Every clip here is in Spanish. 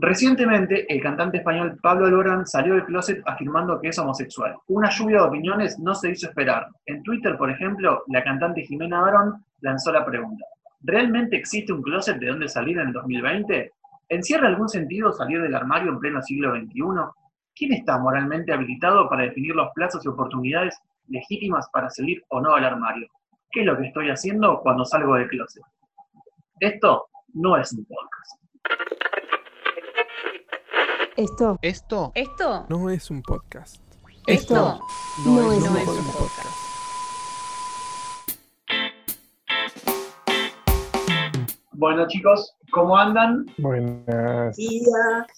Recientemente, el cantante español Pablo Alborán salió del closet afirmando que es homosexual. Una lluvia de opiniones no se hizo esperar. En Twitter, por ejemplo, la cantante Jimena Barón lanzó la pregunta: ¿Realmente existe un closet de donde salir en el 2020? ¿Encierra algún sentido salir del armario en pleno siglo XXI? ¿Quién está moralmente habilitado para definir los plazos y oportunidades legítimas para salir o no al armario? ¿Qué es lo que estoy haciendo cuando salgo del closet? Esto no es un podcast. Esto. Esto Esto no es un podcast. Esto no es no un es un podcast. podcast. Bueno, chicos, ¿cómo andan? Buenas.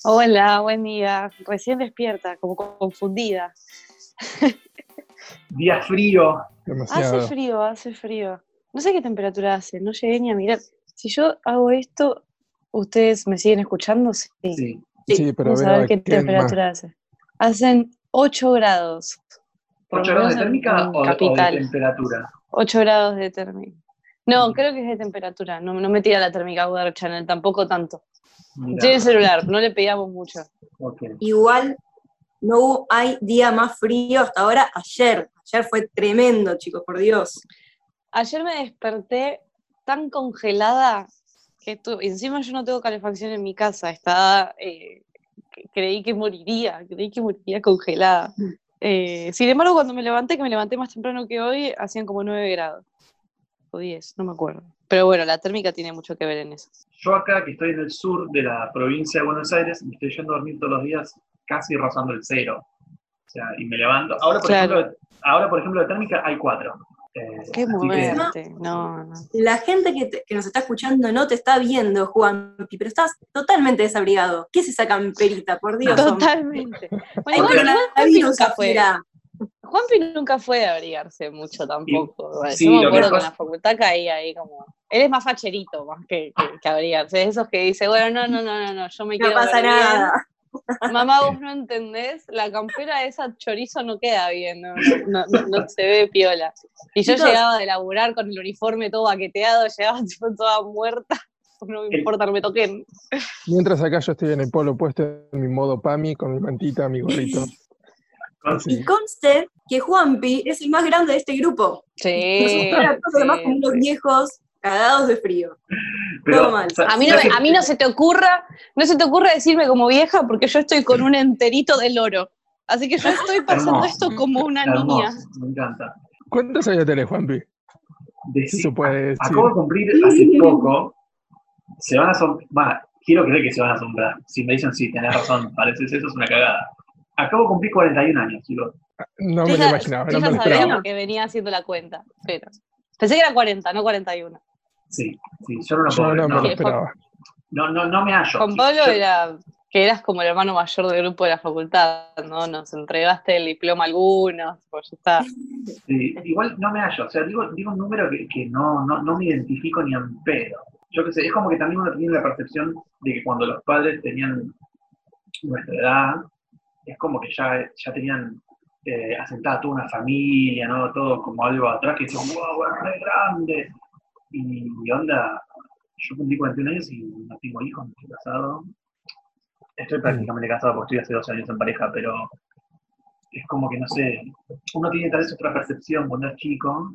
Hola, buen día. Recién despierta, como confundida. Día frío. Demasiado. Hace frío, hace frío. No sé qué temperatura hace, no llegué ni a mirar. Si yo hago esto, ¿ustedes me siguen escuchando? Sí. Sí. Sí, pero Vamos a ver qué ¿quién temperatura hace. Hacen 8 grados. Por ¿8 lo grados de térmica o, o de capital. temperatura? 8 grados de térmica. No, Mm. creo que es de temperatura. No, no me tira la térmica Weather Channel, tampoco tanto. Mirá, Tiene el celular, no le pedíamos mucho. Igual no hubo- hay día más frío hasta ahora, ayer. Ayer fue tremendo, chicos, por Dios. Ayer me desperté tan congelada que tu- encima yo no tengo calefacción en mi casa, estaba, eh, creí que moriría, creí que moriría congelada. Eh, sin embargo, cuando me levanté, que me levanté más temprano que hoy, hacían como 9 grados, o 10, no me acuerdo. Pero bueno, la térmica tiene mucho que ver en eso. Yo acá, que estoy en el sur de la provincia de Buenos Aires, me estoy yendo a dormir todos los días casi rozando el cero. O sea, y me levanto. Ahora, por, Claro. ejemplo, ahora, por ejemplo, de térmica hay cuatro. Eh, Qué que- muerte, no, no. La gente que, te- que nos está escuchando no te está viendo, Juanpi, pero estás totalmente desabrigado. ¿Qué es esa camperita, por Dios? hombre? Totalmente. Bueno, igual, Juanpi nunca fue. afuera. Juanpi nunca fue de abrigarse mucho tampoco. sí, Yo lo me acuerdo que pasa- la facultad caía ahí como. Él es más facherito más que, que, que abrigarse. Esos que dice, bueno, no, no, no, no, no, yo me No quiero. pasa nada. Mamá, vos no entendés, la campera de esa chorizo no queda bien, no, no, no- no se ve piola. Y yo Chicos. llegaba de laburar con el uniforme todo baqueteado, llegaba tipo toda muerta. No me importa que me toquen. Mientras acá yo estoy en el polo puesto en mi modo PAMI, con mi mantita, mi gorrito. Y Sí. conste que Juanpi es el más grande de este grupo. Sí. Ahora todos los demás sí, como unos sí. viejos cagados de frío. pero, todo mal. A mí, no, ¿sabes me- a mí no se te ocurra, no se te ocurra decirme como vieja porque yo estoy con un enterito del oro. Así que yo estoy pasando Hermoso. esto como una Hermoso, niña. me encanta. ¿Cuántos años tenés, Juanpi? Puede decir. Acabo de cumplir hace poco. Se van a asombrar. quiero creer que se van a asombrar. Si me dicen, sí, tenés razón, pareces eso, es una cagada. Acabo de cumplir 41 años, chicos. No me lo imaginaba, yo no ya me lo sabía esperaba. porque venía haciendo la cuenta. Pero pensé que era 40, no 41. Sí, sí, yo no lo Yo puedo no creer, me no, lo esperaba. no, no, no me hallo. Con Sí, Pablo yo- era que eras como el hermano mayor del grupo de la facultad, ¿no? Nos entregaste el diploma a algunos, pues ya está. Sí, igual no me hallo, o sea, digo, digo un número que, que no, no, no me identifico ni en pedo. Yo qué sé, es como que también uno tiene la percepción de que cuando los padres tenían nuestra edad, es como que ya, ya tenían eh, asentada toda una familia, ¿no? Todo como algo atrás que decían, wow, es re grande. Y onda, yo cumplí 41 años y no tengo hijos, no estoy casado. Estoy prácticamente casado porque estoy hace dos años en pareja, pero es como que no sé, uno tiene tal vez otra percepción cuando es chico.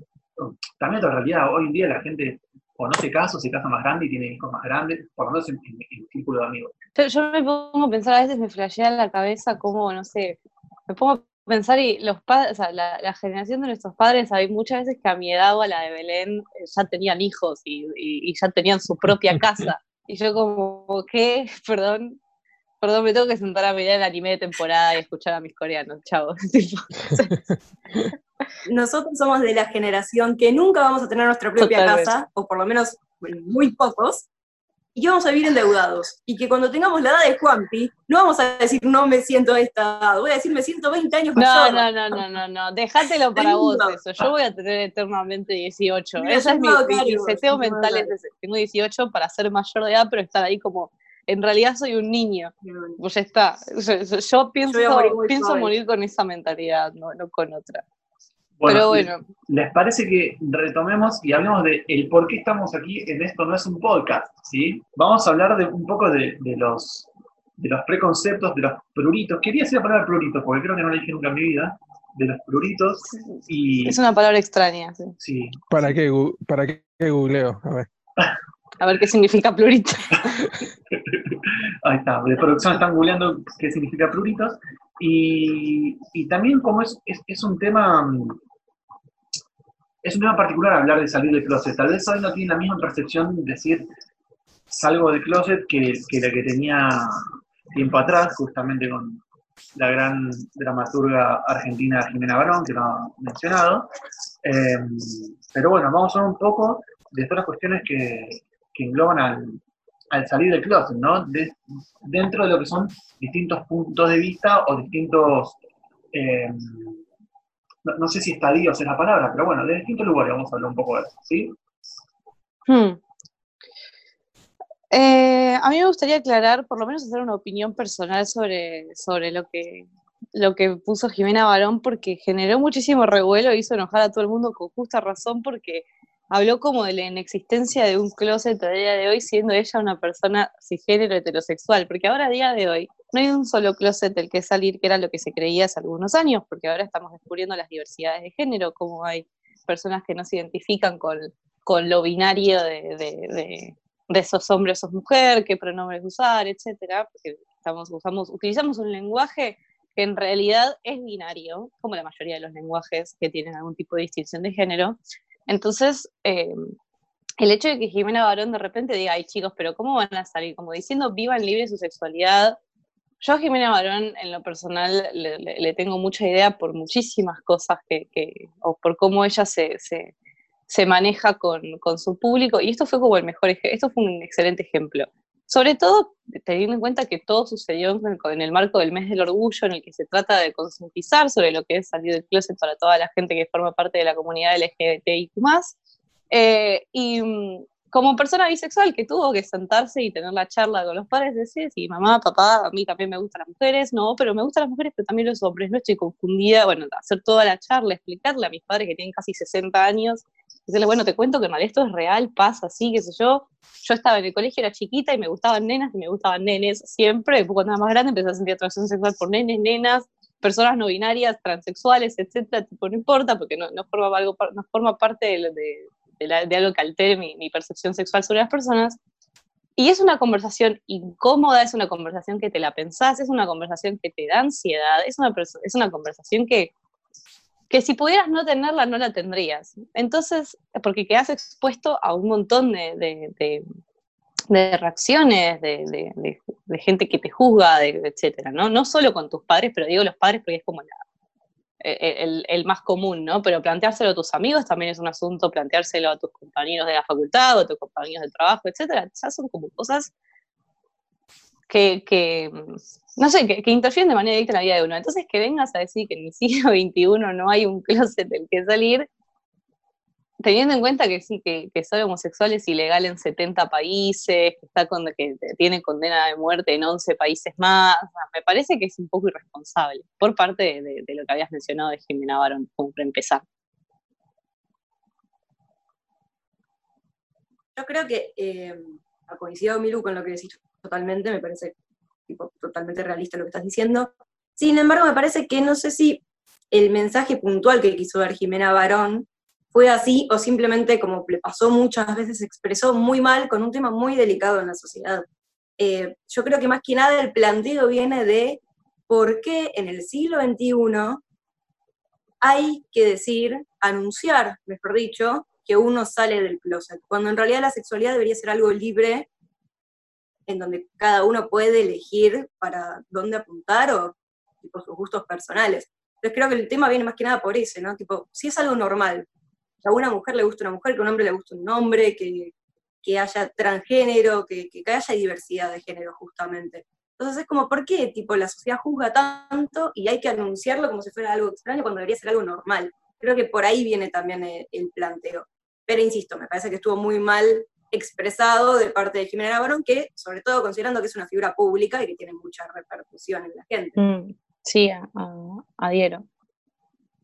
También otra realidad, hoy en día la gente o no se casa o se casa más grande y tiene hijos más grandes, por lo menos en, en- en el círculo de amigos. Yo, yo me pongo a pensar, a veces me flashea en la cabeza como, no sé, me pongo a pensar y los padres, o sea, la, la generación de nuestros padres, hay muchas veces que a mi edad o a la de Belén eh, ya tenían hijos y, y- y ya tenían su propia casa. Y yo como, ¿qué? Perdón, perdón, me tengo que sentar a mirar el anime de temporada y escuchar a mis coreanos, chao. Nosotros somos de la generación que nunca vamos a tener nuestra propia Totalmente. casa, o por lo menos muy pocos, y que vamos a vivir endeudados. Y que cuando tengamos la edad de Juanpi, no vamos a decir no me siento a esta edad, voy a decir me siento 20 años No, mayor. no, no, no, no, no, déjatelo para vos eso. Yo voy a tener eternamente 18. Mira, Esa es mi, mi, seteo mental. es. Tengo 18 para ser mayor de edad, pero estar ahí como, en realidad soy un niño. Pues ya está. Yo, pienso, morir pienso morir con esa mentalidad, no, no con otra. Bueno, pero bueno, ¿Les parece que retomemos y hablemos de el por qué estamos aquí en Esto No es un podcast? ¿sí? Vamos a hablar de un poco de, de los de los preconceptos, de los pruritos. Quería decir la palabra pruritos, porque creo que no la dije nunca en mi vida, de los pruritos. Y, Es una palabra extraña. sí. sí, ¿Para qué, ¿Para qué googleo? A ver. A ver qué significa plurito. Ahí está, de producción están googleando qué significa pruritos. Y, y también como es, es, un tema, es un tema particular hablar de salir del closet. Tal vez hoy no tiene la misma percepción de decir salgo del closet que, que la que tenía tiempo atrás, justamente con la gran dramaturga argentina Jimena Barón, que lo ha mencionado. Eh, pero bueno, vamos a hablar un poco de todas las cuestiones que, que engloban al, al salir del closet, ¿no? De- dentro de lo que son distintos puntos de vista o distintos, eh, no, no sé si estadios es la palabra, pero bueno, de distintos lugares vamos a hablar un poco de eso, ¿sí? Hmm. Eh, a mí me gustaría aclarar, por lo menos hacer una opinión personal sobre, sobre lo, que, lo que puso Jimena Barón, porque generó muchísimo revuelo e hizo enojar a todo el mundo con justa razón, porque habló como de la inexistencia de un closet a día de hoy, siendo ella una persona cisgénero heterosexual, porque ahora a día de hoy no hay un solo closet del que salir, que era lo que se creía hace algunos años, porque ahora estamos descubriendo las diversidades de género, como hay personas que no se identifican con, con lo binario de, de- de- de esos hombres o mujer, qué pronombres usar, etcétera, porque estamos, usamos, utilizamos un lenguaje que en realidad es binario, como la mayoría de los lenguajes que tienen algún tipo de distinción de género. Entonces, eh, el hecho de que Jimena Barón de repente diga, ay chicos, pero ¿cómo van a salir? Como diciendo, vivan libre su sexualidad. Yo a Jimena Barón, en lo personal, le, tengo mucha idea por muchísimas cosas que, o por cómo ella se, se, se maneja con, con su público, y esto fue como el mejor ejemplo, esto fue un excelente ejemplo. Sobre todo teniendo en cuenta que todo sucedió en el, marco del mes del orgullo, en el que se trata de concientizar sobre lo que es salir del closet para toda la gente que forma parte de la comunidad LGBTIQ+. Eh, y mm, como persona bisexual que tuvo que sentarse y tener la charla con los padres, decir, sí, mamá, papá, a mí también me gustan las mujeres, no, pero me gustan las mujeres, pero también los hombres, no estoy confundida, bueno, hacer toda la charla, explicarle a mis padres que tienen casi 60 años, decirle, bueno, te cuento que en realidad esto es real, pasa así, qué sé yo. Yo estaba en el colegio, era chiquita y me gustaban nenas y me gustaban nenes siempre. Después, cuando era más grande, empecé a sentir atracción sexual por nenes, nenas, personas no binarias, transexuales, etcétera. Tipo, no importa, porque no, no, forma, algo, no forma parte de, de, de la- de algo que altere mi, mi percepción sexual sobre las personas. Y es una conversación incómoda, es una conversación que te la pensás, es una conversación que te da ansiedad, es una, es una conversación que, que si pudieras no tenerla, no la tendrías. Entonces, porque quedas expuesto a un montón de, de- de- de reacciones, de, gente que te juzga, etcétera, ¿no? No solo con tus padres, pero digo los padres porque es como la- el, el más común, ¿no? Pero planteárselo a tus amigos también es un asunto, planteárselo a tus compañeros de la facultad o a tus compañeros de trabajo, etcétera. Ya son como cosas que, que, no sé, que, que interfieren de manera directa en la vida de uno. Entonces, que vengas a decir que en el siglo XXI no hay un closet del que salir, teniendo en cuenta que sí, que, que ser homosexual es ilegal en 70 países, que, tiene condena de muerte en 11 países más, me parece que es un poco irresponsable por parte de, lo que habías mencionado de Jimena Barón, como para empezar. Yo creo que eh, ha coincidido Milu con lo que decís totalmente, me parece totalmente realista lo que estás diciendo. Sin embargo, me parece que no sé si el mensaje puntual que quiso dar Jimena Barón fue así o simplemente, como le pasó muchas veces, expresó muy mal con un tema muy delicado en la sociedad. Eh, yo creo que más que nada el planteo viene de por qué en el siglo XXI hay que decir, anunciar, mejor dicho, que uno sale del closet, cuando en realidad la sexualidad debería ser algo libre, en donde cada uno puede elegir para dónde apuntar o tipo, sus gustos personales. Entonces creo que el tema viene más que nada por eso, ¿no? Tipo, si es algo normal, que a una mujer le gusta una mujer, que a un hombre le gusta un hombre, que, que haya transgénero, que, que haya diversidad de género justamente. Entonces es como, ¿por qué tipo, la sociedad juzga tanto y hay que anunciarlo como si fuera algo extraño cuando debería ser algo normal? Creo que por ahí viene también el, el planteo. Pero insisto, me parece que estuvo muy mal expresado de parte de Jimena Barón, que sobre todo considerando que es una figura pública y que tiene mucha repercusión en la gente. Mm, sí, a- a- adhiero.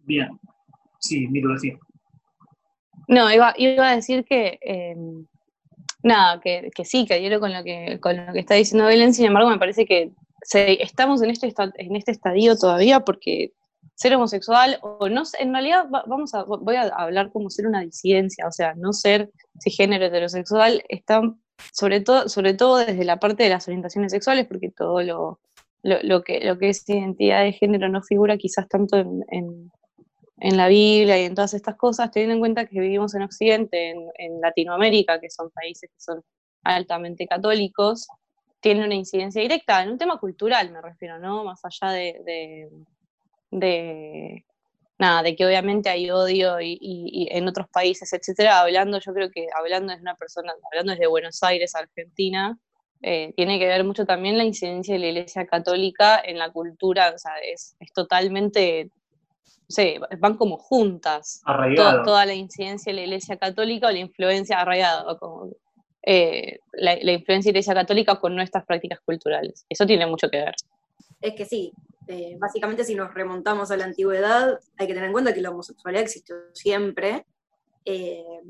Bien. Sí, miro decir. No, iba, iba a decir que, eh, nada, que, que sí, que adhiero con lo que, con lo que está diciendo Belén, sin embargo, me parece que estamos en este, en este estadio todavía porque ser homosexual o no en realidad vamos a voy a hablar como ser una disidencia, o sea, no ser cisgénero heterosexual está sobre todo sobre todo desde la parte de las orientaciones sexuales porque todo lo, lo, que lo que es identidad de género no figura quizás tanto en, en, la Biblia y en todas estas cosas, teniendo en cuenta que vivimos en Occidente, en, Latinoamérica, que son países que son altamente católicos, tiene una incidencia directa en un tema cultural, me refiero, ¿no? Más allá de, nada, de que obviamente hay odio y, en otros países, etcétera, hablando, yo creo que hablando es una persona, hablando desde Buenos Aires, Argentina, eh, tiene que ver mucho también la incidencia de la Iglesia Católica en la cultura, o sea, es, totalmente, no sé, van como juntas. toda la incidencia de la Iglesia Católica o la influencia arraigada, como, eh, la, influencia de la Iglesia Católica con nuestras prácticas culturales. Eso tiene mucho que ver. Es que sí, eh, básicamente si nos remontamos a la antigüedad, hay que tener en cuenta que la homosexualidad existió siempre eh,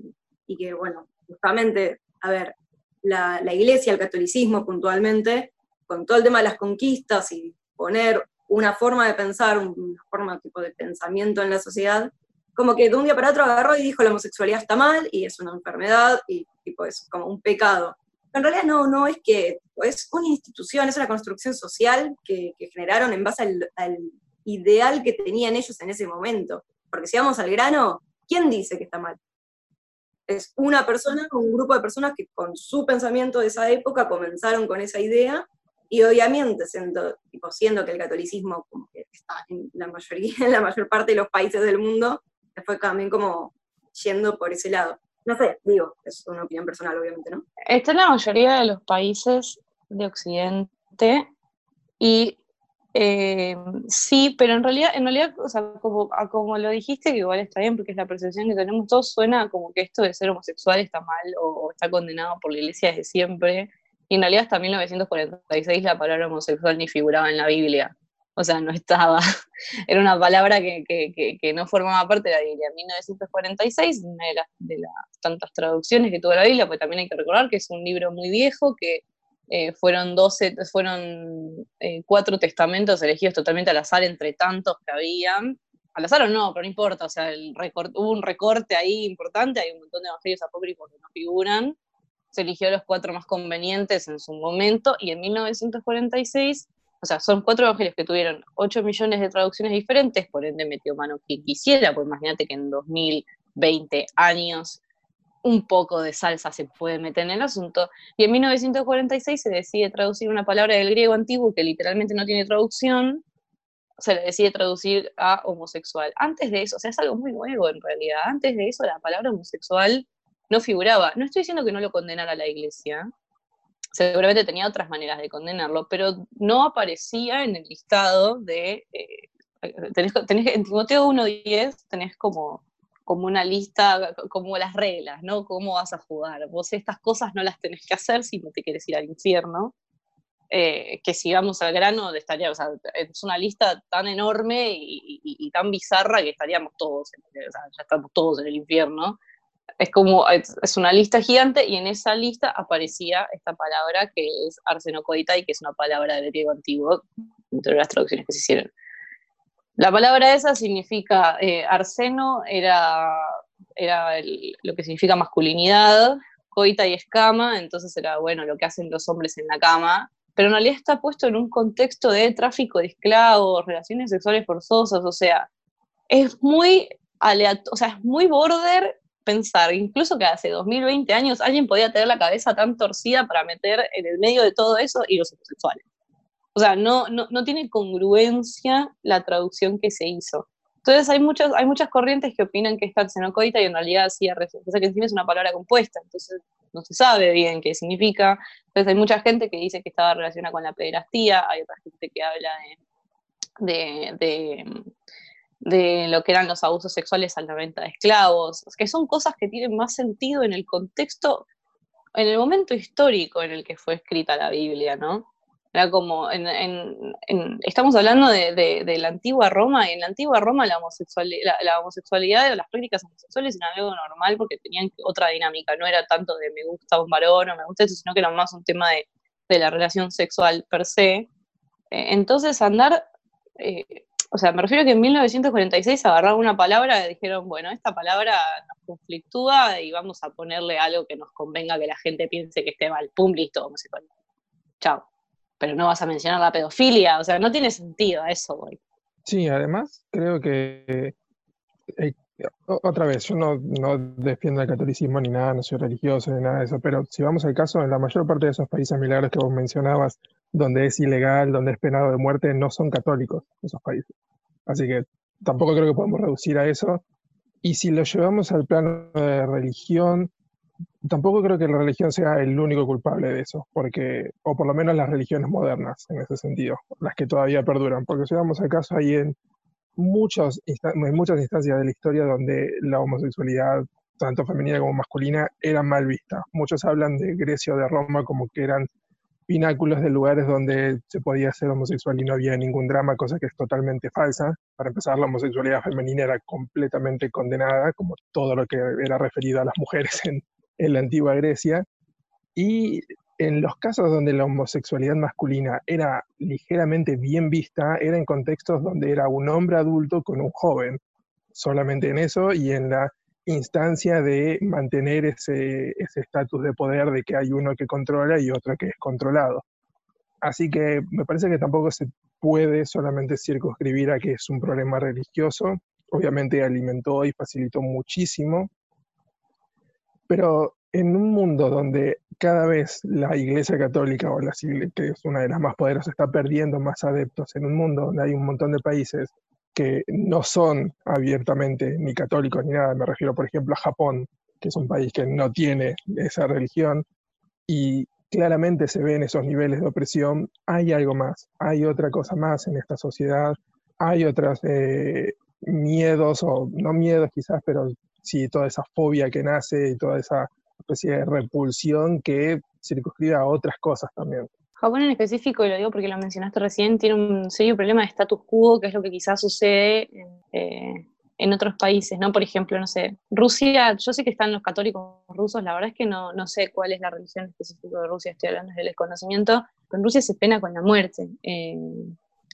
y que, bueno, justamente, a ver, la, iglesia, el catolicismo puntualmente, con todo el tema de las conquistas y poner una forma de pensar, una forma tipo de pensamiento en la sociedad, como que de un día para otro agarró y dijo la homosexualidad está mal y es una enfermedad y tipo es como un pecado en realidad no, no es que es una institución, es una construcción social que, generaron en base al, ideal que tenían ellos en ese momento. Porque si vamos al grano, ¿quién dice que está mal? Es una persona, un grupo de personas que con su pensamiento de esa época comenzaron con esa idea y obviamente siendo, tipo, siendo que el catolicismo como que está en la mayoría, en la mayor parte de los países del mundo, fue también como yendo por ese lado. No sé, digo, es una opinión personal, obviamente, ¿no? Está en la mayoría de los países de Occidente y eh, sí, pero en realidad, en realidad, o sea, como, como lo dijiste, que igual está bien porque es la percepción que tenemos todos, suena como que esto de ser homosexual está mal o, está condenado por la iglesia desde siempre. Y en realidad hasta 1946 la palabra homosexual ni figuraba en la Biblia o sea, no estaba, era una palabra que, no formaba parte de la Biblia. En 1946, una de las, de las, tantas traducciones que tuvo la Biblia, pues también hay que recordar que es un libro muy viejo, que eh, fueron 12, fueron eh, cuatro testamentos elegidos totalmente al azar entre tantos que habían. Al azar o no, pero no importa, o sea, el hubo un recorte ahí importante, hay un montón de evangelios apócrifos que no figuran, se eligió los cuatro más convenientes en su momento, y en 1946 o sea, son cuatro evangelios que tuvieron 8 millones de traducciones diferentes, por ende metió mano quien quisiera, pues imagínate que en 2020 años un poco de salsa se puede meter en el asunto. Y en 1946 se decide traducir una palabra del griego antiguo que literalmente no tiene traducción, se le decide traducir a homosexual. Antes de eso, o sea, es algo muy nuevo en realidad, antes de eso la palabra homosexual no figuraba. No estoy diciendo que no lo condenara la iglesia, seguramente tenía otras maneras de condenarlo, pero no aparecía en el listado de... Eh, tenés, en Timoteo 1.10 tenés como, como una lista, como las reglas, ¿no? Cómo vas a jugar. Vos estas cosas no las tenés que hacer si no te quieres ir al infierno. Eh, que si vamos al grano, estaría, o sea, es una lista tan enorme y, tan bizarra que estaríamos todos, o sea, ya estamos todos en el infierno es como, es, una lista gigante y en esa lista aparecía esta palabra que es arsenocodita y que es una palabra del griego antiguo, entre las traducciones que se hicieron. La palabra esa significa, eh, arseno era, era lo que significa masculinidad, coita y escama, entonces era, bueno, lo que hacen los hombres en la cama, pero en realidad está puesto en un contexto de tráfico de esclavos, relaciones sexuales forzosas, o sea, es muy aleatorio, o sea, es muy border pensar, incluso que hace 2020 años alguien podía tener la cabeza tan torcida para meter en el medio de todo eso y los homosexuales. O sea, no, no, no tiene congruencia la traducción que se hizo. Entonces hay, muchas hay muchas corrientes que opinan que es taxenocoita y en realidad sí, o sea, que encima es una palabra compuesta, entonces no se sabe bien qué significa. Entonces hay mucha gente que dice que estaba relacionada con la pederastía, hay otra gente que habla de, de de lo que eran los abusos sexuales a la venta de esclavos, que son cosas que tienen más sentido en el contexto, en el momento histórico en el que fue escrita la Biblia, ¿no? Era como, estamos hablando de, la antigua Roma, y en la antigua Roma la, homosexualidad, la, homosexualidad o las prácticas homosexuales era algo normal porque tenían otra dinámica, no era tanto de me gusta un varón o me gusta eso, sino que era más un tema de, de la relación sexual per se, Eh, entonces andar, eh, o sea, me refiero a que en 1946 agarraron una palabra y dijeron, bueno, esta palabra nos conflictúa y vamos a ponerle algo que nos convenga que la gente piense que esté mal. Pum, listo, homosexual. Chao. Pero no vas a mencionar la pedofilia, o sea, no tiene sentido a eso, güey. Sí, además creo que eh, otra vez, yo no, no, defiendo el catolicismo ni nada, no soy religioso ni nada de eso, pero si vamos al caso, en la mayor parte de esos países milagros que vos mencionabas, donde es ilegal, donde es penado de muerte, no son católicos esos países. Así que tampoco creo que podemos reducir a eso. Y si lo llevamos al plano de religión, tampoco creo que la religión sea el único culpable de eso, porque, o por lo menos las religiones modernas en ese sentido, las que todavía perduran, porque si vamos al caso ahí en muchos, en muchas instancias de la historia donde la homosexualidad, tanto femenina como masculina, era mal vista. Muchos hablan de Grecia o de Roma como que eran pináculos de lugares donde se podía ser homosexual y no había ningún drama, cosa que es totalmente falsa. Para empezar, la homosexualidad femenina era completamente condenada, como todo lo que era referido a las mujeres en, en la antigua Grecia. Y en los casos donde la homosexualidad masculina era ligeramente bien vista, era en contextos donde era un hombre adulto con un joven, solamente en eso y en la instancia de mantener ese estatus de poder de que hay uno que controla y otro que es controlado. Así que me parece que tampoco se puede solamente circunscribir a que es un problema religioso. Obviamente alimentó y facilitó muchísimo, pero en un mundo donde cada vez la Iglesia Católica, o la, que es una de las más poderosas, está perdiendo más adeptos, en un mundo donde hay un montón de países que no son abiertamente ni católicos ni nada, me refiero por ejemplo a Japón, que es un país que no tiene esa religión, y claramente se ven esos niveles de opresión, hay algo más, hay otra cosa más en esta sociedad, hay otros eh, miedos, o no miedos quizás, pero sí toda esa fobia que nace y toda esa especie de repulsión que circunscribe a otras cosas también. Japón en específico, y lo digo porque lo mencionaste recién, tiene un serio problema de status quo, que es lo que quizás sucede en, eh, otros países, ¿no? Por ejemplo, no sé, Rusia, yo sé que están los católicos rusos, la verdad es que no, no sé cuál es la religión específica de Rusia, estoy hablando del desconocimiento, en Rusia se pena con la muerte, eh,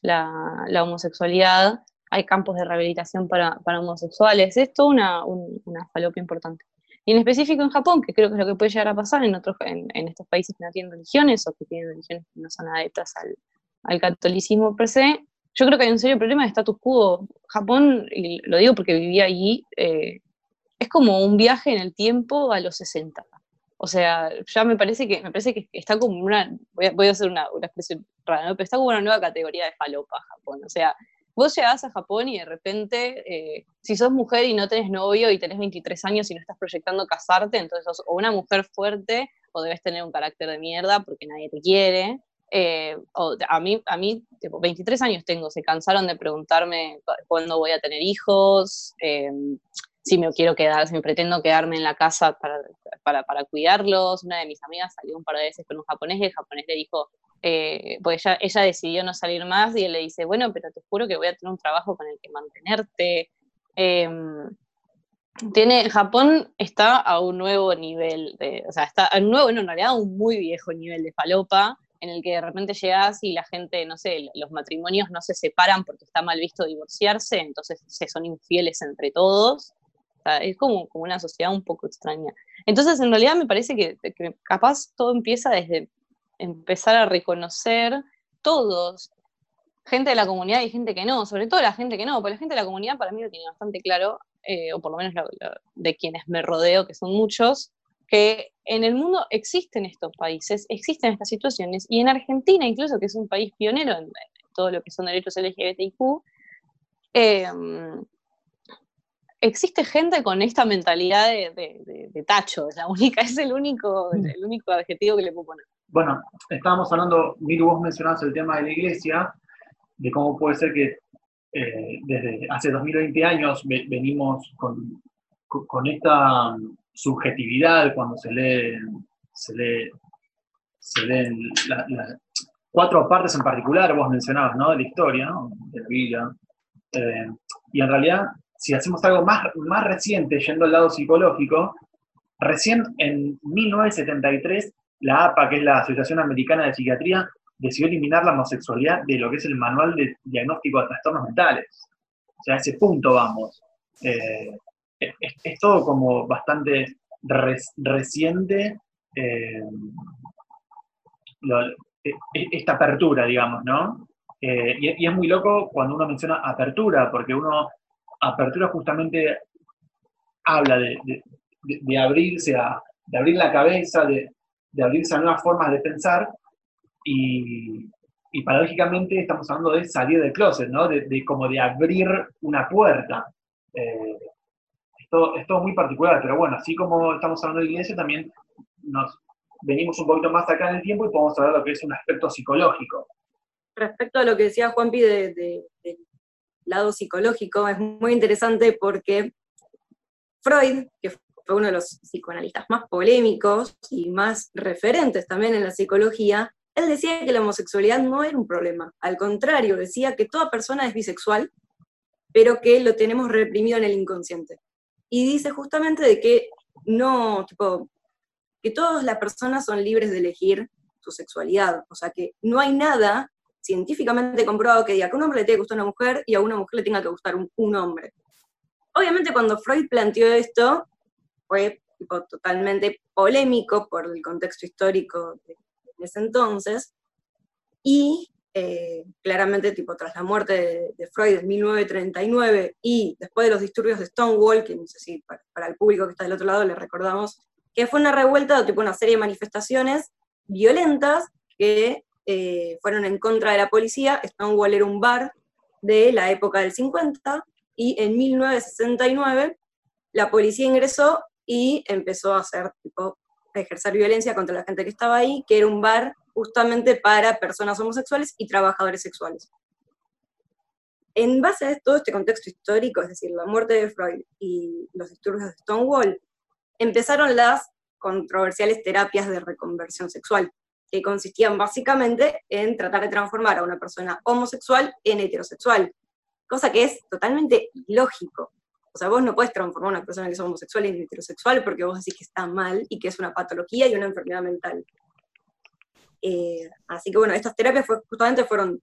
la, la, homosexualidad, hay campos de rehabilitación para, para homosexuales, es toda una, una falopia importante. Y en específico en Japón, que creo que es lo que puede llegar a pasar en, otros, en, estos países que no tienen religiones o que tienen religiones que no son adeptas al, al catolicismo per se, yo creo que hay un serio problema de status quo. Japón, y lo digo porque vivía allí, eh, es como un viaje en el tiempo a los 60. O sea, ya me parece que, me parece que está como una, voy a, hacer una, una expresión rara, pero está como una nueva categoría de falopa Japón. O sea, vos llegás a Japón y de repente, eh, si sos mujer y no tenés novio y tenés 23 años y no estás proyectando casarte, entonces sos o una mujer fuerte o debes tener un carácter de mierda porque nadie te quiere. Eh, a mí, a mí tipo, 23 años tengo, se cansaron de preguntarme cuándo voy a tener hijos, eh, si me quiero quedar, si me pretendo quedarme en la casa para, para, para, cuidarlos. Una de mis amigas salió un par de veces con un japonés y el japonés le dijo, eh, pues ella, ella decidió no salir más y él le dice, bueno, pero te juro que voy a tener un trabajo con el que mantenerte. Em, tiene, Japón está a un nuevo nivel, de, o sea, está a un nuevo, no, en realidad a un muy viejo nivel de falopa, en el que de repente llegas y la gente, no sé, los matrimonios no se separan porque está mal visto divorciarse, entonces se son infieles entre todos. Es como, como una sociedad un poco extraña. Entonces, en realidad me parece que, que capaz todo empieza desde empezar a reconocer todos, gente de la comunidad y gente que no, sobre todo la gente que no, porque la gente de la comunidad para mí lo tiene bastante claro, eh, o por lo menos de quienes me rodeo, que son muchos, que en el mundo existen estos países, existen estas situaciones, y en Argentina incluso, que es un país pionero en, todo lo que son derechos LGBTIQ, em, existe gente con esta mentalidad de, tacho, es la única, es el único, el único adjetivo que le puedo poner. Bueno, estábamos hablando, Miru, vos mencionabas el tema de la iglesia, de cómo puede ser que eh, desde hace 2020 años venimos con, con, esta subjetividad cuando se lee, se lee, se leen las cuatro partes en particular, vos mencionabas, ¿no? De la historia, de la Biblia. Eh, y en realidad, si hacemos algo más, más reciente, yendo al lado psicológico, recién en 1973 la APA, que es la Asociación Americana de Psiquiatría, decidió eliminar la homosexualidad de lo que es el manual de diagnóstico de trastornos mentales. O sea, a ese punto vamos. Eh, es, todo como bastante reciente eh, e, e, esta apertura, digamos, ¿no? Eh, y, es muy loco cuando uno menciona apertura, porque uno, apertura justamente habla de, abrirse a, de abrir la cabeza, de, abrirse a nuevas formas de pensar, y, paradójicamente estamos hablando de salir del closet, ¿no? De, como de abrir una puerta. Eh, esto, es todo muy particular, pero bueno, así como estamos hablando de iglesia, también nos venimos un poquito más acá en el tiempo y podemos hablar de lo que es un aspecto psicológico. Respecto a lo que decía Juanpi de, lado psicológico, es muy interesante porque Freud, que fue uno de los psicoanalistas más polémicos y más referentes también en la psicología, él decía que la homosexualidad no era un problema, al contrario, decía que toda persona es bisexual, pero que lo tenemos reprimido en el inconsciente. Y dice justamente de que no, tipo, que todas las personas son libres de elegir su sexualidad. O sea que no hay nada científicamente comprobado que diga que a un hombre le tiene que gustar una mujer y a una mujer le tenga que gustar un, hombre. Obviamente cuando Freud planteó esto, fue totalmente polémico por el contexto histórico de, ese entonces, y eh, claramente tipo, tras la muerte de, Freud en 1939 y después de los disturbios de Stonewall, que no sé si para, el público que está del otro lado le recordamos que fue una revuelta, tipo una serie de manifestaciones violentas que eh, fueron en contra de la policía. Stonewall era un bar de la época del 50 y en 1969 la policía ingresó y empezó a hacer, a ejercer violencia contra la gente que estaba ahí, que era un bar justamente para personas homosexuales y trabajadores sexuales. En base a todo este contexto histórico, es decir, la muerte de Freud y los disturbios de Stonewall, empezaron las controversiales terapias de reconversión sexual, que consistían básicamente en tratar de transformar a una persona homosexual en heterosexual, cosa que es totalmente ilógico. O sea, vos no puedes transformar a una persona que es homosexual en heterosexual porque vos decís que está mal y que es una patología y una enfermedad mental. Eh, así que bueno, estas terapias justamente fueron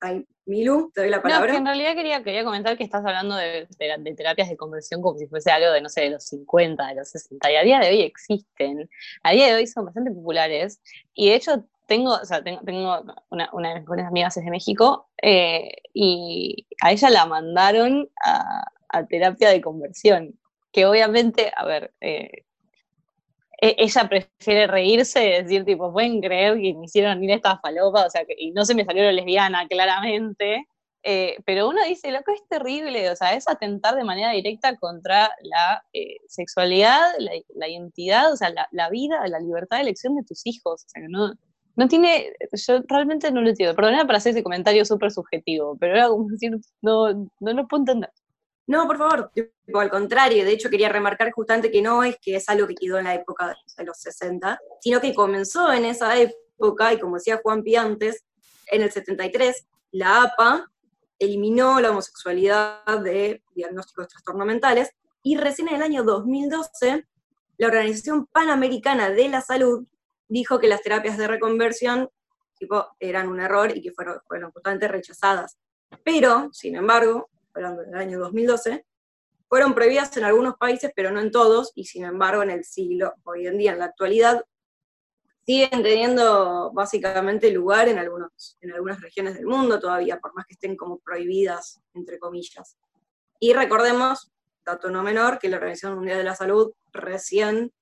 Ay, Milu, te doy la palabra. No, en realidad quería, quería comentar que estás hablando de, terapias de conversión como si fuese algo de, no sé, de los 50, de los 60, y a día de hoy existen. A día de hoy son bastante populares, y de hecho tengo, o sea, tengo, tengo una, una, de mis buenas amigas es de México, eh, y a ella la mandaron a, a, terapia de conversión, que obviamente, a ver, eh, ella prefiere reírse y decir, tipo, pueden creer que me hicieron ir esta falopa, o sea, que, y no se me salió lesbiana, claramente, eh, pero uno dice, loco, es terrible, o sea, es atentar de manera directa contra la eh, sexualidad, la, identidad, o sea, la, vida, la libertad de elección de tus hijos, o sea, que no, no tiene, yo realmente no lo entiendo, perdona para hacer ese comentario súper subjetivo, pero era como decir, no, no lo puedo entender. No, por favor, al contrario, de hecho quería remarcar justamente que no es que es algo que quedó en la época de los 60, sino que comenzó en esa época, y como decía Juan Pi antes, en el 73, la APA eliminó la homosexualidad de diagnósticos de trastornos mentales, y recién en el año 2012, la Organización Panamericana de la Salud dijo que las terapias de reconversión eran un error y que fueron, fueron justamente rechazadas. Pero, sin embargo, hablando del año 2012, fueron prohibidas en algunos países, pero no en todos, y sin embargo en el siglo, hoy en día, en la actualidad, siguen teniendo básicamente lugar en, algunos, en algunas regiones del mundo todavía, por más que estén como prohibidas, entre comillas. Y recordemos, dato no menor, que la Organización Mundial de la Salud recién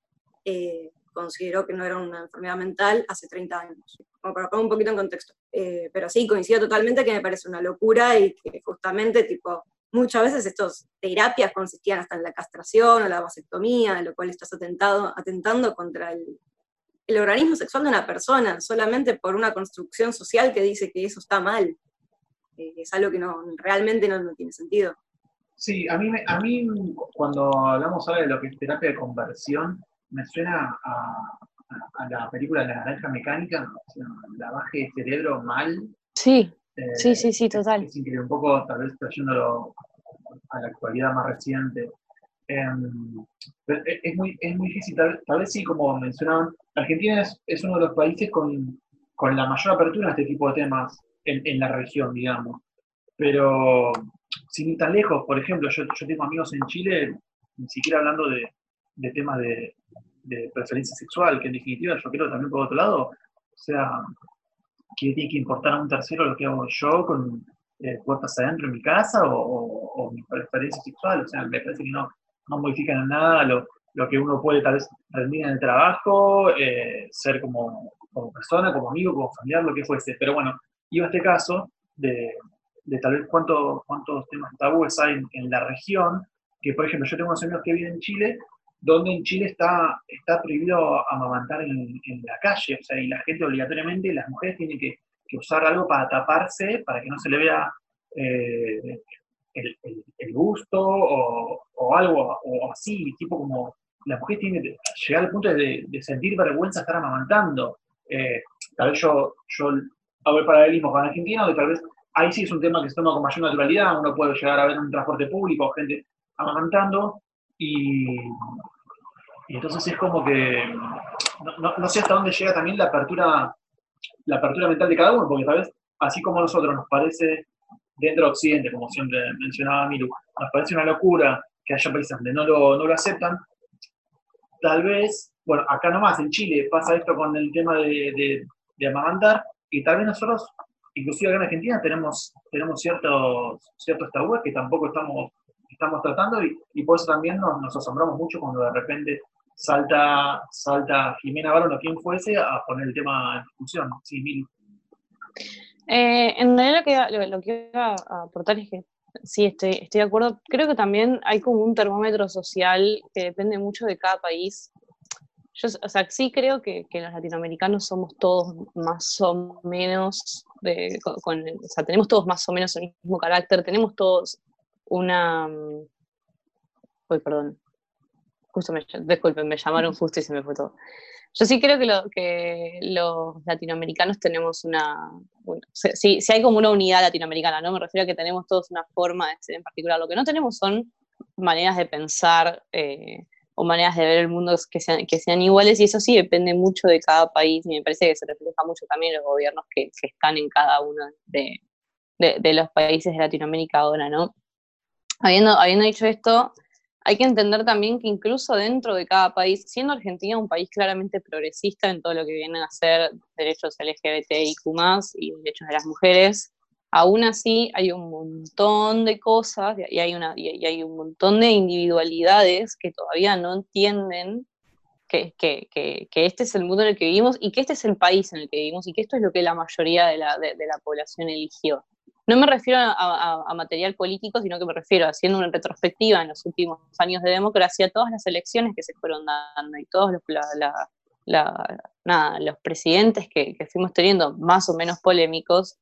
eh, consideró que no era una enfermedad mental hace 30 años, como para poner un poquito en contexto. Eh, pero sí, coincido totalmente que me parece una locura y que justamente, tipo, muchas veces estas terapias consistían hasta en la castración o la vasectomía, lo cual estás atentado, atentando contra el, el organismo sexual de una persona, solamente por una construcción social que dice que eso está mal. Es algo que no, realmente no, no, tiene sentido. Sí, a mí, a mí cuando hablamos ahora de lo que es terapia de conversión, me suena a, la película de la naranja mecánica, la baje de cerebro mal. Sí, eh, sí, sí, sí, total. Es, increíble, un poco tal vez trayéndolo a la actualidad más reciente. Em, es, muy, es muy difícil, tal, vez sí, como mencionaban, Argentina es, uno de los países con, con la mayor apertura a este tipo de temas en, la región, digamos. Pero sin ir tan lejos, por ejemplo, yo, yo tengo amigos en Chile, ni siquiera hablando de, de temas de, preferencia sexual, que en definitiva yo creo también por otro lado, o sea, que tiene que importar a un tercero lo que hago yo con eh, puertas adentro en mi casa o, mi preferencia sexual, o sea, me parece que no, no modifican en nada lo, lo, que uno puede tal vez rendir en el trabajo, eh, ser como, como persona, como amigo, como familiar, lo que fuese. Pero bueno, iba a este caso de, de tal vez cuántos cuántos temas tabúes hay en, la región, que por ejemplo yo tengo unos amigos que viven en Chile, donde en Chile está, está prohibido amamantar en, la calle, o sea, y la gente obligatoriamente, las mujeres tienen que, usar algo para taparse, para que no se le vea eh, el, el, gusto o, o, algo o así, tipo como la mujer tiene que llegar al punto de, de sentir vergüenza estar amamantando. Eh, tal vez yo, yo hago el paralelismo con Argentina, donde tal vez ahí sí es un tema que se toma con mayor naturalidad, uno puede llegar a ver un transporte público, gente amamantando, y, entonces es como que no, sé hasta dónde llega también la apertura, la apertura mental de cada uno, porque tal vez, así como a nosotros nos parece dentro de Occidente, como siempre mencionaba Miru, nos parece una locura que haya países donde no lo, no lo aceptan, tal vez, bueno, acá nomás en Chile pasa esto con el tema de, de, de y tal vez nosotros, inclusive acá en Argentina, tenemos, tenemos ciertos, ciertos tabúes que tampoco estamos, estamos tratando y, y por eso también nos, asombramos mucho cuando de repente salta, salta Jimena Barón o quien fuese a poner el tema en discusión. Sí, Mil. Eh, en realidad lo que, lo, que iba a aportar es que sí, estoy, estoy de acuerdo. Creo que también hay como un termómetro social que depende mucho de cada país yo, o sea, sí creo que, que, los latinoamericanos somos todos más o menos, de, con, o sea, tenemos todos más o menos el mismo carácter, tenemos todos una... Mm, uy, perdón. Justo me, disculpen, me llamaron justo y se me fue todo. Yo sí creo que, lo, que los latinoamericanos tenemos una... Bueno, sí, sí hay como una unidad latinoamericana, ¿no? Me refiero a que tenemos todos una forma de ser en particular. Lo que no tenemos son maneras de pensar... Eh, o maneras de ver el mundo que sean, que sean iguales, y eso sí depende mucho de cada país, y me parece que se refleja mucho también en los gobiernos que, que están en cada uno de, de, de, los países de Latinoamérica ahora, ¿no? Habiendo, dicho esto, hay que entender también que incluso dentro de cada país, siendo Argentina un país claramente progresista en todo lo que vienen a ser derechos LGBTIQ y derechos de las mujeres, aún así hay un montón de cosas y hay, una, y hay un montón de individualidades que todavía no entienden que, que, este es el mundo en el que vivimos y que este es el país en el que vivimos y que esto es lo que la mayoría de la, de, de la población eligió. No me refiero a, material político, sino que me refiero, haciendo una retrospectiva en los últimos años de democracia, todas las elecciones que se fueron dando y todos los, presidentes que, que fuimos teniendo, más o menos polémicos,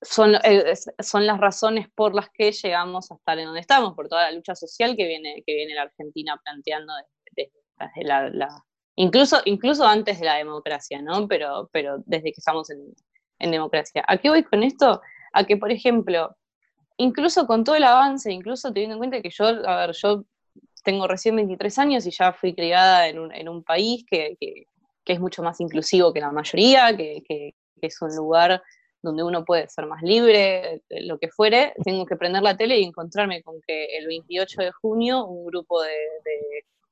son, eh, son las razones por las que llegamos a estar en donde estamos, por toda la lucha social que viene, que viene la Argentina planteando incluso, incluso antes de la democracia, ¿no? Pero, pero desde que estamos en, en, democracia. ¿A qué voy con esto? A que, por ejemplo, incluso con todo el avance, incluso teniendo en cuenta que yo, a ver, yo tengo recién 23 años y ya fui criada en un, país que, es mucho más inclusivo que la mayoría, que, es un lugar donde uno puede ser más libre, lo que fuere, tengo que prender la tele y encontrarme con que el 28 de junio un grupo de,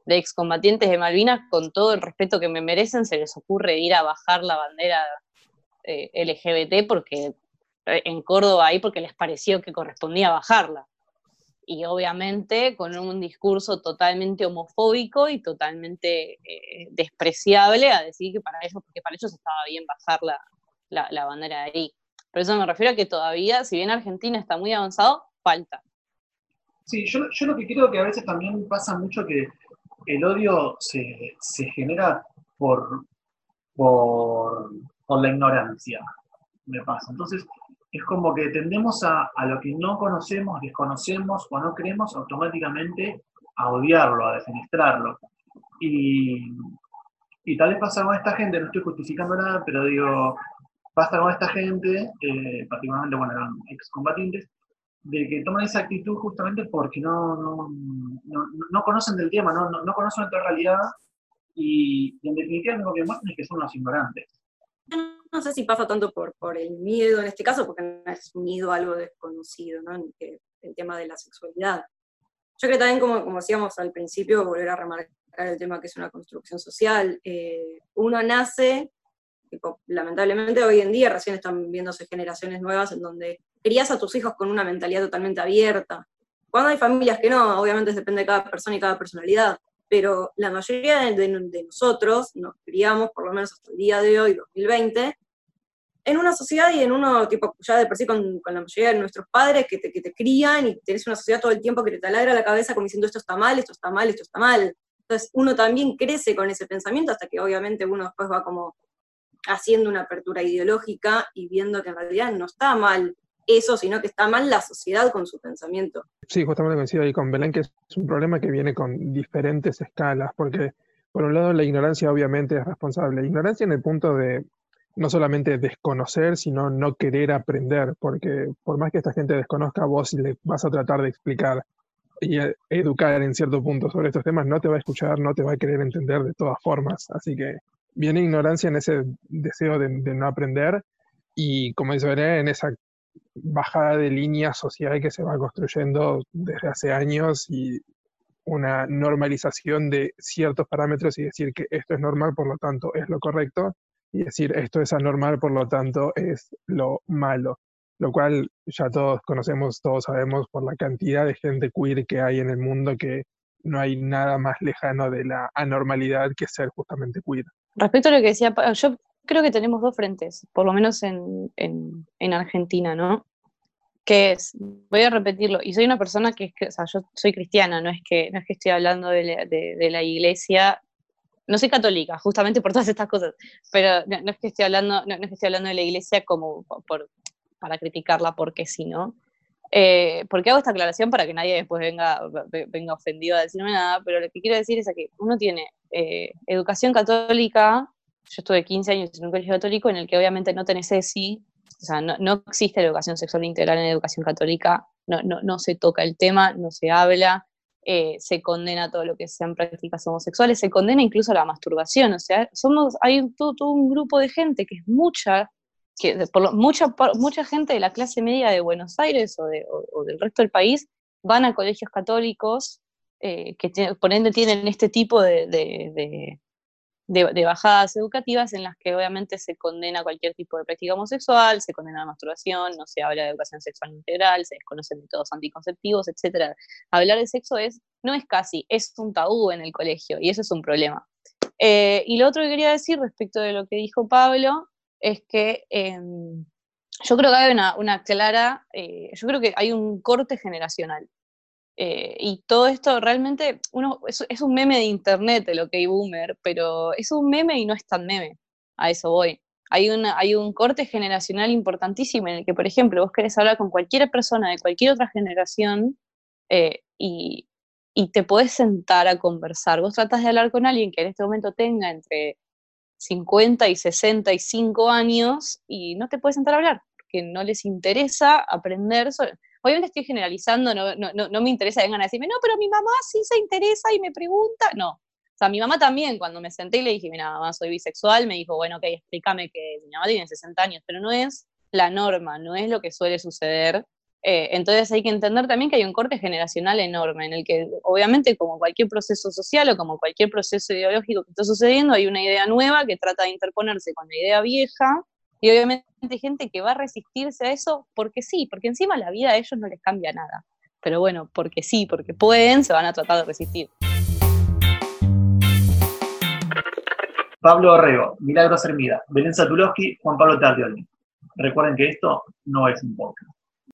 excombatientes de Malvinas, con todo el respeto que me merecen, se les ocurre ir a bajar la bandera eh, LGBT porque eh, en Córdoba ahí porque les pareció que correspondía bajarla. Y obviamente con un discurso totalmente homofóbico y totalmente eh, despreciable a decir que para ellos, porque para ellos estaba bien bajar la, la, bandera de ahí. Por eso me refiero a que todavía, si bien Argentina está muy avanzado, falta. Sí, yo, yo lo que creo que a veces también pasa mucho que el odio se, se genera por, por, por, la ignorancia, me pasa. Entonces, es como que tendemos a, a, lo que no conocemos, desconocemos o no creemos automáticamente a odiarlo, a defenestrarlo. Y, y tal vez pasa con esta gente, no estoy justificando nada, pero digo, pasa con esta gente, eh, particularmente, bueno, eran excombatientes, de que toman esa actitud justamente porque no, no, no, no conocen del tema, no, no, conocen nuestra realidad y, y, en definitiva lo que muestran es que son unos ignorantes. No sé si pasa tanto por, por el miedo en este caso, porque no es miedo a algo desconocido, ¿no? el tema de la sexualidad. Yo creo también, como, como decíamos al principio, volver a remarcar el tema que es una construcción social. Eh, uno nace, lamentablemente hoy en día recién están viéndose generaciones nuevas en donde crías a tus hijos con una mentalidad totalmente abierta. Cuando hay familias que no, obviamente depende de cada persona y cada personalidad, pero la mayoría de, nosotros nos criamos, por lo menos hasta el día de hoy, 2020, en una sociedad y en uno, tipo, ya de por sí con, la mayoría de nuestros padres que te, que te crían y tenés una sociedad todo el tiempo que te taladra la cabeza como diciendo esto está mal, esto está mal, esto está mal. Entonces uno también crece con ese pensamiento hasta que obviamente uno después va como haciendo una apertura ideológica y viendo que en realidad no está mal eso, sino que está mal la sociedad con su pensamiento. Sí, justamente coincido ahí con Belén, que es un problema que viene con diferentes escalas, porque por un lado la ignorancia obviamente es responsable. Ignorancia en el punto de no solamente desconocer, sino no querer aprender, porque por más que esta gente desconozca, vos le vas a tratar de explicar y educar en cierto punto sobre estos temas, no te va a escuchar, no te va a querer entender de todas formas. Así que viene ignorancia en ese deseo de, no aprender y, como dice Veré, en esa bajada de línea social que se va construyendo desde hace años y una normalización de ciertos parámetros y decir que esto es normal, por lo tanto es lo correcto, y decir esto es anormal, por lo tanto es lo malo, lo cual ya todos conocemos, todos sabemos por la cantidad de gente queer que hay en el mundo que no hay nada más lejano de la anormalidad que ser justamente queer. Respecto a lo que decía, yo creo que tenemos dos frentes, por lo menos en, en, Argentina, ¿no? Que es, voy a repetirlo, y soy una persona que, o sea, yo soy cristiana, no es que, no es que estoy hablando de la, de, la iglesia, no soy católica, justamente por todas estas cosas, pero no, es que estoy hablando, no, es que estoy hablando de la iglesia como por, para criticarla porque sí, ¿no? Eh, ¿Por qué hago esta aclaración? Para que nadie después venga, venga ofendido a decirme nada, pero lo que quiero decir es que uno tiene eh, educación católica, yo estuve 15 años en un colegio católico en el que obviamente no tenés ESI, o sea, no, existe la educación sexual integral en educación católica, no, no, no se toca el tema, no se habla, eh, se condena todo lo que sean prácticas homosexuales, se condena incluso la masturbación, o sea, somos, hay todo un grupo de gente que es mucha que por mucha, mucha gente de la clase media de Buenos Aires o, del resto del país van a colegios católicos eh, que por ende tienen este tipo de, de, bajadas educativas en las que obviamente se condena cualquier tipo de práctica homosexual, se condena la masturbación, no se habla de educación sexual integral, se desconocen métodos anticonceptivos, etc. Hablar de sexo es, no es casi, es un tabú en el colegio y eso es un problema. Eh, y lo otro que quería decir respecto de lo que dijo Pablo es que em, yo creo que hay una, clara, eh, yo creo que hay un corte generacional. Eh, y todo esto realmente, uno, es, un meme de internet que hay boomer, pero es un meme y no es tan meme, a eso voy. Hay, una, hay un corte generacional importantísimo en el que, por ejemplo, vos querés hablar con cualquier persona de cualquier otra generación eh, y, y te podés sentar a conversar. Vos tratás de hablar con alguien que en este momento tenga entre 50 y 65 años y no te puedes sentar a hablar, porque no les interesa aprender. Obviamente estoy generalizando, no, no, no, me interesa vengan a decirme, no, pero mi mamá sí se interesa y me pregunta. No. O sea, mi mamá también, cuando me senté y le dije, mira, mamá, soy bisexual, me dijo, bueno, ok, explícame que mi mamá tiene 60 años, pero no es la norma, no es lo que suele suceder eh, entonces hay que entender también que hay un corte generacional enorme en el que obviamente como cualquier proceso social o como cualquier proceso ideológico que está sucediendo hay una idea nueva que trata de interponerse con la idea vieja y obviamente hay gente que va a resistirse a eso porque sí, porque encima la vida a ellos no les cambia nada. Pero bueno, porque sí, porque pueden, se van a tratar de resistir. Pablo Orrego, Milagros Hermida, Belén Satulowski, Juan Pablo Tardioli. Recuerden que esto no es un podcast.